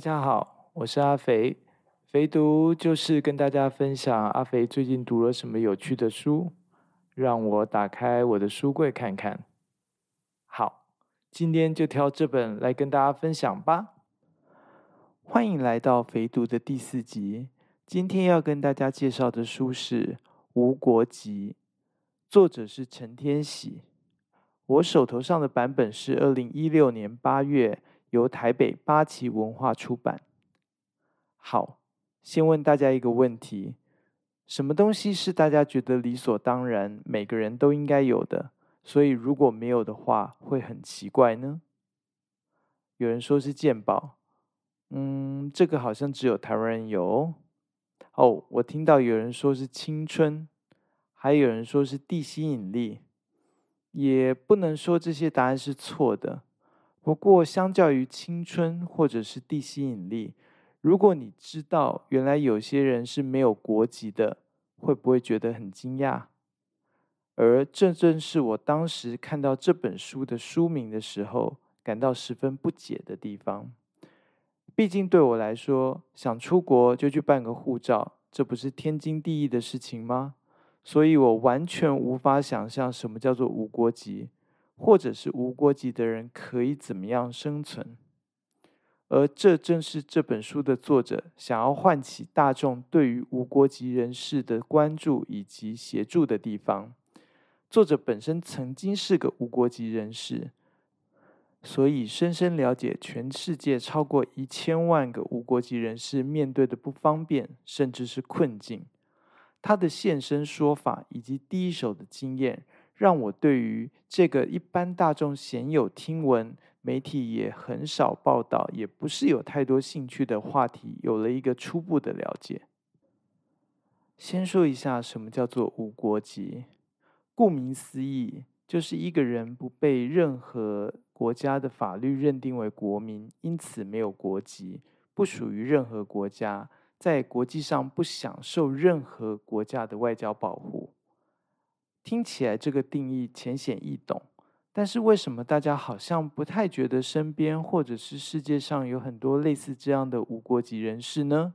大家好，我是阿肥。肥读就是跟大家分享阿肥最近读了什么有趣的书，让我打开我的书柜看看。好，今天就挑这本来跟大家分享吧。欢迎来到肥读的第四集。今天要跟大家介绍的书是《无国籍》，作者是陈天喜。我手头上的版本是二零一六年八月由台北八旗文化出版。好。先问大家一个问题：什么东西是大家觉得理所当然，每个人都应该有的？所以如果没有的话，会很奇怪呢？有人说是鉴宝，嗯，这个好像只有台湾人有。哦，我听到有人说是青春，还有人说是地吸引力，也不能说这些答案是错的。不过，相较于青春或者是地吸引力，如果你知道原来有些人是没有国籍的，会不会觉得很惊讶？而这正是我当时看到这本书的书名的时候，感到十分不解的地方。毕竟对我来说，想出国就去办个护照，这不是天经地义的事情吗？所以我完全无法想象什么叫做无国籍，或者是无国籍的人可以怎么样生存。而这正是这本书的作者想要唤起大众对于无国籍人士的关注以及协助的地方。作者本身曾经是个无国籍人士，所以深深了解全世界超过一千万个无国籍人士面对的不方便，甚至是困境。他的现身说法以及第一手的经验，让我对于这个一般大众鲜有听闻。媒体也很少报道，也不是有太多兴趣的话题，有了一个初步的了解。先说一下什么叫做无国籍，顾名思义，就是一个人不被任何国家的法律认定为国民，因此没有国籍，不属于任何国家，在国际上不享受任何国家的外交保护。听起来这个定义浅显易懂。但是为什么大家好像不太觉得身边或者是世界上有很多类似这样的无国籍人士呢？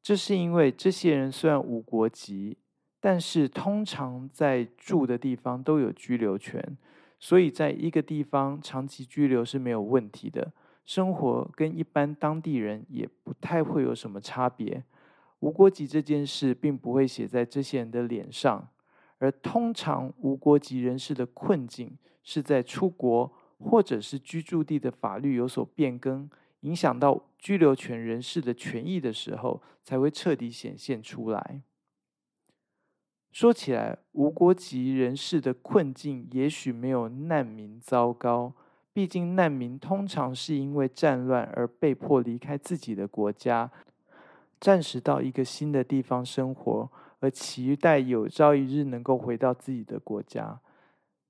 这是因为这些人虽然无国籍，但是通常在住的地方都有居留权，所以在一个地方长期居留是没有问题的，生活跟一般当地人也不太会有什么差别。无国籍这件事并不会写在这些人的脸上。而通常无国籍人士的困境，是在出国或者是居住地的法律有所变更，影响到居留权人士的权益的时候，才会彻底显现出来。说起来，无国籍人士的困境也许没有难民糟糕，毕竟难民通常是因为战乱而被迫离开自己的国家，暂时到一个新的地方生活。而期待有朝一日能够回到自己的国家，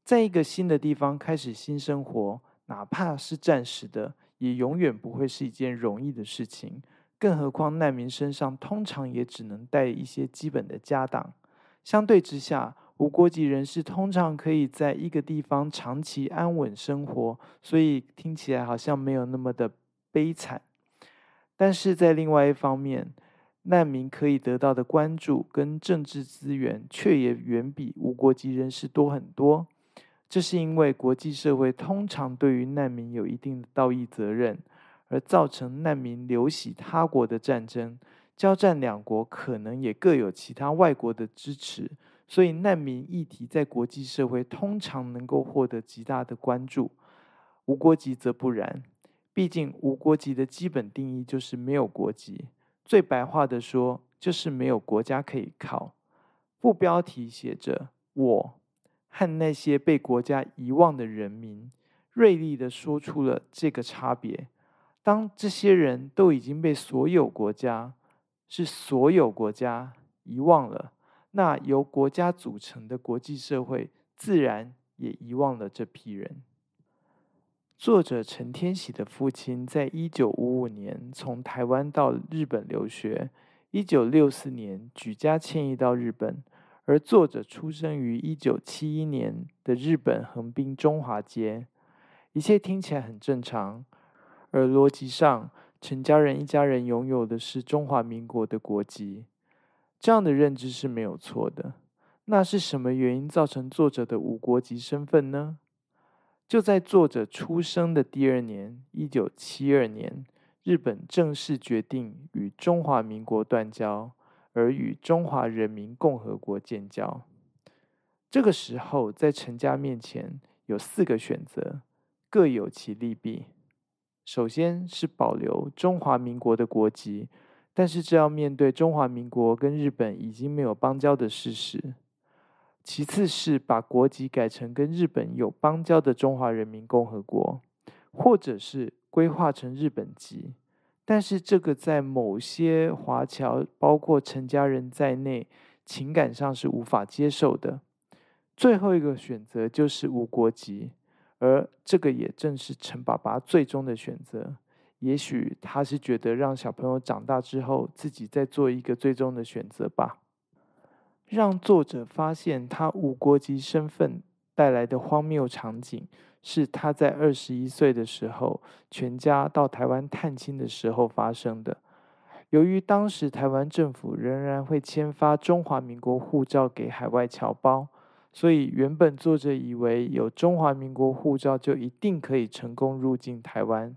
在一个新的地方开始新生活，哪怕是暂时的，也永远不会是一件容易的事情。更何况难民身上通常也只能带一些基本的家当。相对之下，无国籍人士通常可以在一个地方长期安稳生活，所以听起来好像没有那么的悲惨。但是在另外一方面，难民可以得到的关注跟政治资源，却也远比无国籍人士多很多。这是因为国际社会通常对于难民有一定的道义责任，而造成难民流徙他国的战争，交战两国可能也各有其他外国的支持，所以难民议题在国际社会通常能够获得极大的关注。无国籍则不然，毕竟无国籍的基本定义就是没有国籍。最白话的说，就是没有国家可以靠。副标题写着“我和那些被国家遗忘的人民”，锐利的说出了这个差别。当这些人都已经被所有国家，是所有国家遗忘了，那由国家组成的国际社会，自然也遗忘了这批人。作者陈天喜的父亲在一九五五年从台湾到日本留学，一九六四年举家迁移到日本，而作者出生于一九七一年的日本横滨中华街，一切听起来很正常，而逻辑上陈家人一家人拥有的是中华民国的国籍。这样的认知是没有错的。那是什么原因造成作者的无国籍身份呢？就在作者出生的第二年，一九七二年，日本正式决定与中华民国断交，而与中华人民共和国建交。这个时候，在陈家面前有四个选择，各有其利弊。首先是保留中华民国的国籍，但是这要面对中华民国跟日本已经没有邦交的事实。其次是把国籍改成跟日本有邦交的中华人民共和国，或者是规划成日本籍，但是这个在某些华侨，包括陈家人在内，情感上是无法接受的。最后一个选择就是无国籍，而这个也正是陈爸爸最终的选择。也许他是觉得让小朋友长大之后，自己再做一个最终的选择吧。让作者发现他无国籍身份带来的荒谬场景，是他在二十一岁的时候，全家到台湾探亲的时候发生的。由于当时台湾政府仍然会签发中华民国护照给海外侨胞。所以，原本作者以为有中华民国护照就一定可以成功入境台湾，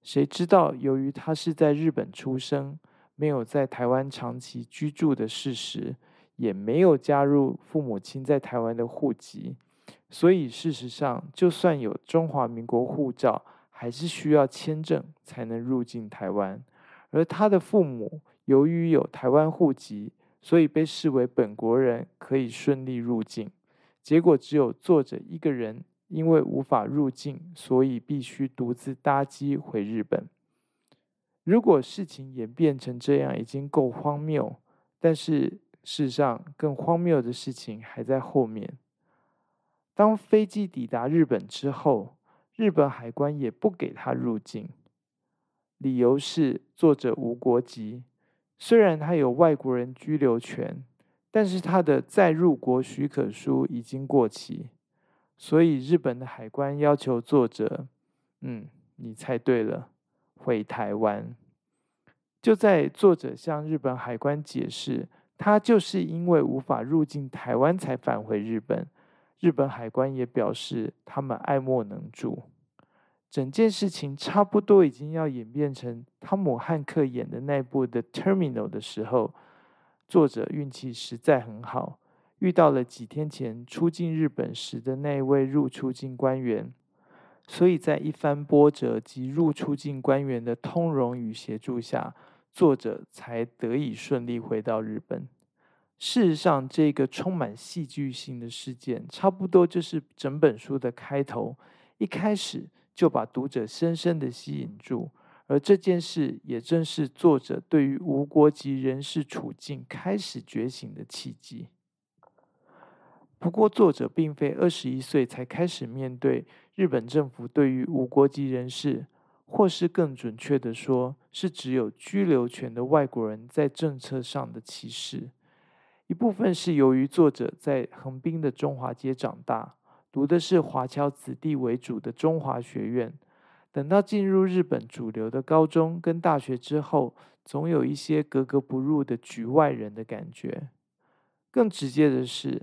谁知道由于他是在日本出生，没有在台湾长期居住的事实，也没有加入父母亲在台湾的户籍，所以事实上，就算有中华民国护照，还是需要签证才能入境台湾。而他的父母由于有台湾户籍，所以被视为本国人，可以顺利入境。结果只有作者一个人，因为无法入境，所以必须独自搭机回日本。如果事情演变成这样，已经够荒谬。但是事实上，更荒谬的事情还在后面。当飞机抵达日本之后，日本海关也不给他入境，理由是作者无国籍，虽然他有外国人居留权。但是他的再入国许可书已经过期，所以日本的海关要求作者，嗯，你猜对了，回台湾。就在作者向日本海关解释，他就是因为无法入境台湾才返回日本，日本海关也表示他们爱莫能助。整件事情差不多已经要演变成汤姆汉克演的那部的《Terminal》的时候。作者运气实在很好，遇到了几天前出境日本时的那位入出境官员，所以在一番波折及入出境官员的通融与协助下，作者才得以顺利回到日本。事实上，这个充满戏剧性的事件，差不多就是整本书的开头，一开始就把读者深深的吸引住。而这件事也正是作者对于无国籍人士处境开始觉醒的契机。不过，作者并非二十一岁才开始面对日本政府对于无国籍人士，或是更准确的说，是只有居留权的外国人在政策上的歧视。一部分是由于作者在横滨的中华街长大，读的是华侨子弟为主的中华学院。等到进入日本主流的高中跟大学之后，总有一些格格不入的局外人的感觉。更直接的是，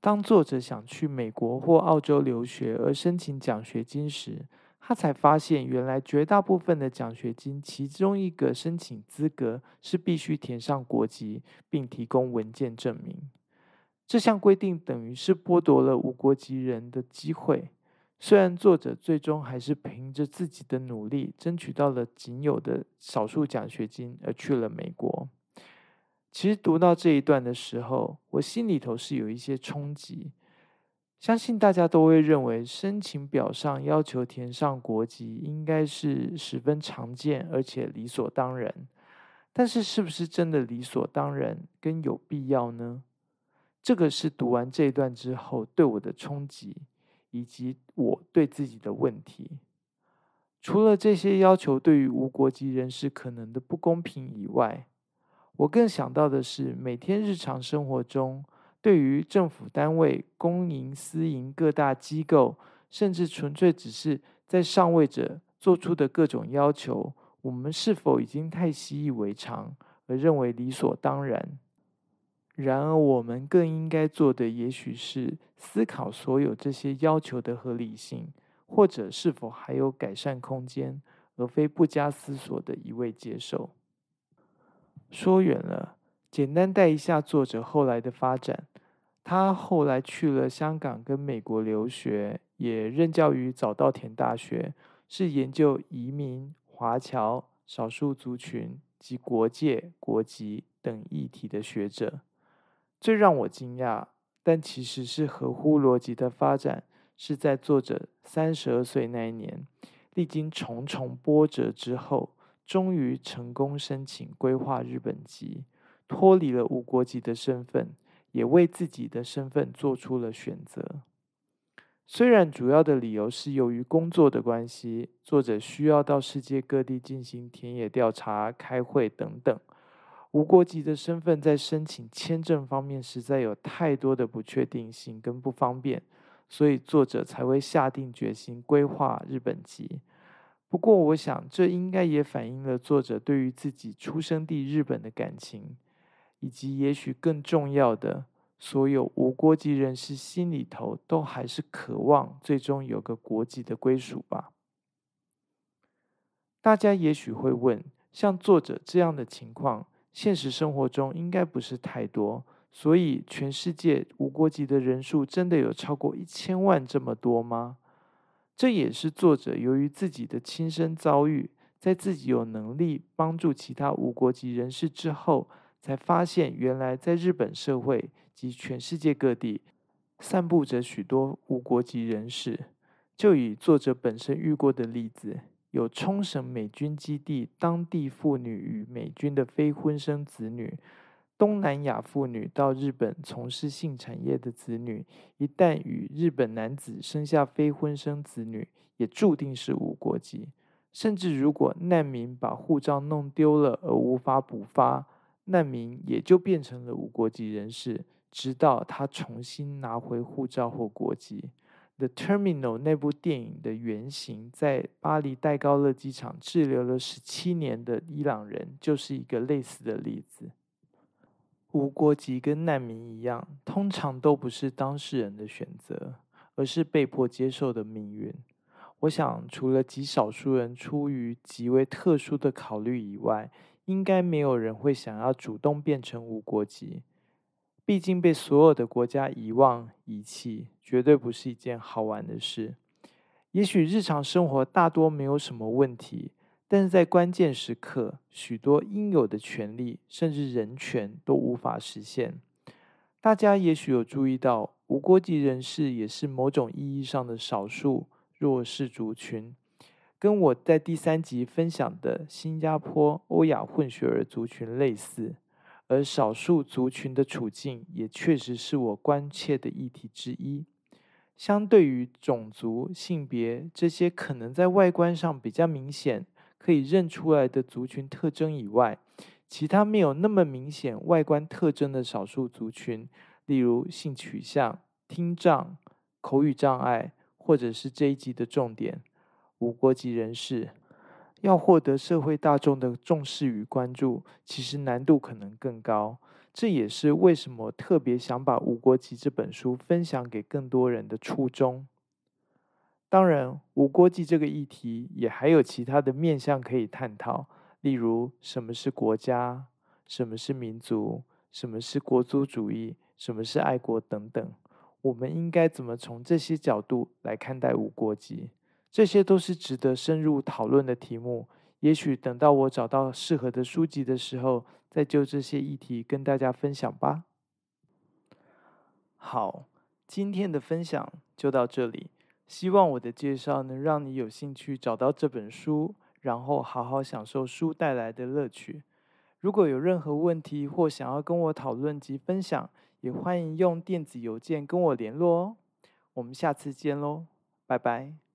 当作者想去美国或澳洲留学而申请奖学金时，他才发现原来绝大部分的奖学金，其中一个申请资格是必须填上国籍并提供文件证明。这项规定等于是剥夺了无国籍人的机会。虽然作者最终还是凭着自己的努力争取到了仅有的少数奖学金而去了美国。其实读到这一段的时候，我心里头是有一些冲击。相信大家都会认为申请表上要求填上国籍应该是十分常见而且理所当然。但是是不是真的理所当然跟有必要呢？这个是读完这一段之后对我的冲击。以及我对自己的问题，除了这些要求对于无国籍人士可能的不公平以外，我更想到的是，每天日常生活中，对于政府单位、公营、私营各大机构，甚至纯粹只是在上位者做出的各种要求，我们是否已经太习以为常，而认为理所当然？然而，我们更应该做的，也许是思考所有这些要求的合理性，或者是否还有改善空间，而非不加思索的一味接受。说远了，简单带一下作者后来的发展。他后来去了香港跟美国留学，也任教于早稻田大学，是研究移民、华侨、少数族群及国界、国籍等议题的学者。最让我惊讶，但其实是合乎逻辑的发展，是在作者三十二岁那一年，历经重重波折之后，终于成功申请规划日本籍，脱离了无国籍的身份，也为自己的身份做出了选择。虽然主要的理由是由于工作的关系，作者需要到世界各地进行田野调查、开会等等。无国籍的身份在申请签证方面实在有太多的不确定性跟不方便，所以作者才会下定决心规划日本籍。不过，我想这应该也反映了作者对于自己出生地日本的感情，以及也许更重要的，所有无国籍人士心里头都还是渴望最终有个国籍的归属吧。大家也许会问，像作者这样的情况。现实生活中应该不是太多，所以全世界无国籍的人数真的有超过一千万这么多吗？这也是作者由于自己的亲身遭遇，在自己有能力帮助其他无国籍人士之后，才发现原来在日本社会及全世界各地，散布着许多无国籍人士。就以作者本身遇过的例子。有冲绳美军基地当地妇女与美军的非婚生子女，东南亚妇女到日本从事性产业的子女，一旦与日本男子生下非婚生子女，也注定是无国籍。甚至如果难民把护照弄丢了而无法补发，难民也就变成了无国籍人士，直到他重新拿回护照或国籍。《The Terminal》那部电影的原型，在巴黎戴高乐机场滞留了十七年的伊朗人，就是一个类似的例子。无国籍跟难民一样，通常都不是当事人的选择，而是被迫接受的命运。我想，除了极少数人出于极为特殊的考虑以外，应该没有人会想要主动变成无国籍。毕竟被所有的国家遗忘、遗弃，绝对不是一件好玩的事。也许日常生活大多没有什么问题，但是在关键时刻，许多应有的权利，甚至人权都无法实现。大家也许有注意到，无国籍人士也是某种意义上的少数弱势族群，跟我在第三集分享的新加坡欧亚混血儿族群类似。而少数族群的处境也确实是我关切的议题之一。相对于种族、性别这些可能在外观上比较明显、可以认出来的族群特征以外，其他没有那么明显外观特征的少数族群，例如性取向、听障、口语障碍，或者是这一集的重点——无国籍人士。要获得社会大众的重视与关注，其实难度可能更高。这也是为什么特别想把《无国籍》这本书分享给更多人的初衷。当然，无国籍这个议题也还有其他的面向可以探讨，例如什么是国家，什么是民族，什么是国族主义，什么是爱国等等。我们应该怎么从这些角度来看待无国籍？这些都是值得深入讨论的题目。也许等到我找到适合的书籍的时候，再就这些议题跟大家分享吧。好，今天的分享就到这里。希望我的介绍能让你有兴趣找到这本书，然后好好享受书带来的乐趣。如果有任何问题或想要跟我讨论及分享，也欢迎用电子邮件跟我联络哦。我们下次见喽，拜拜。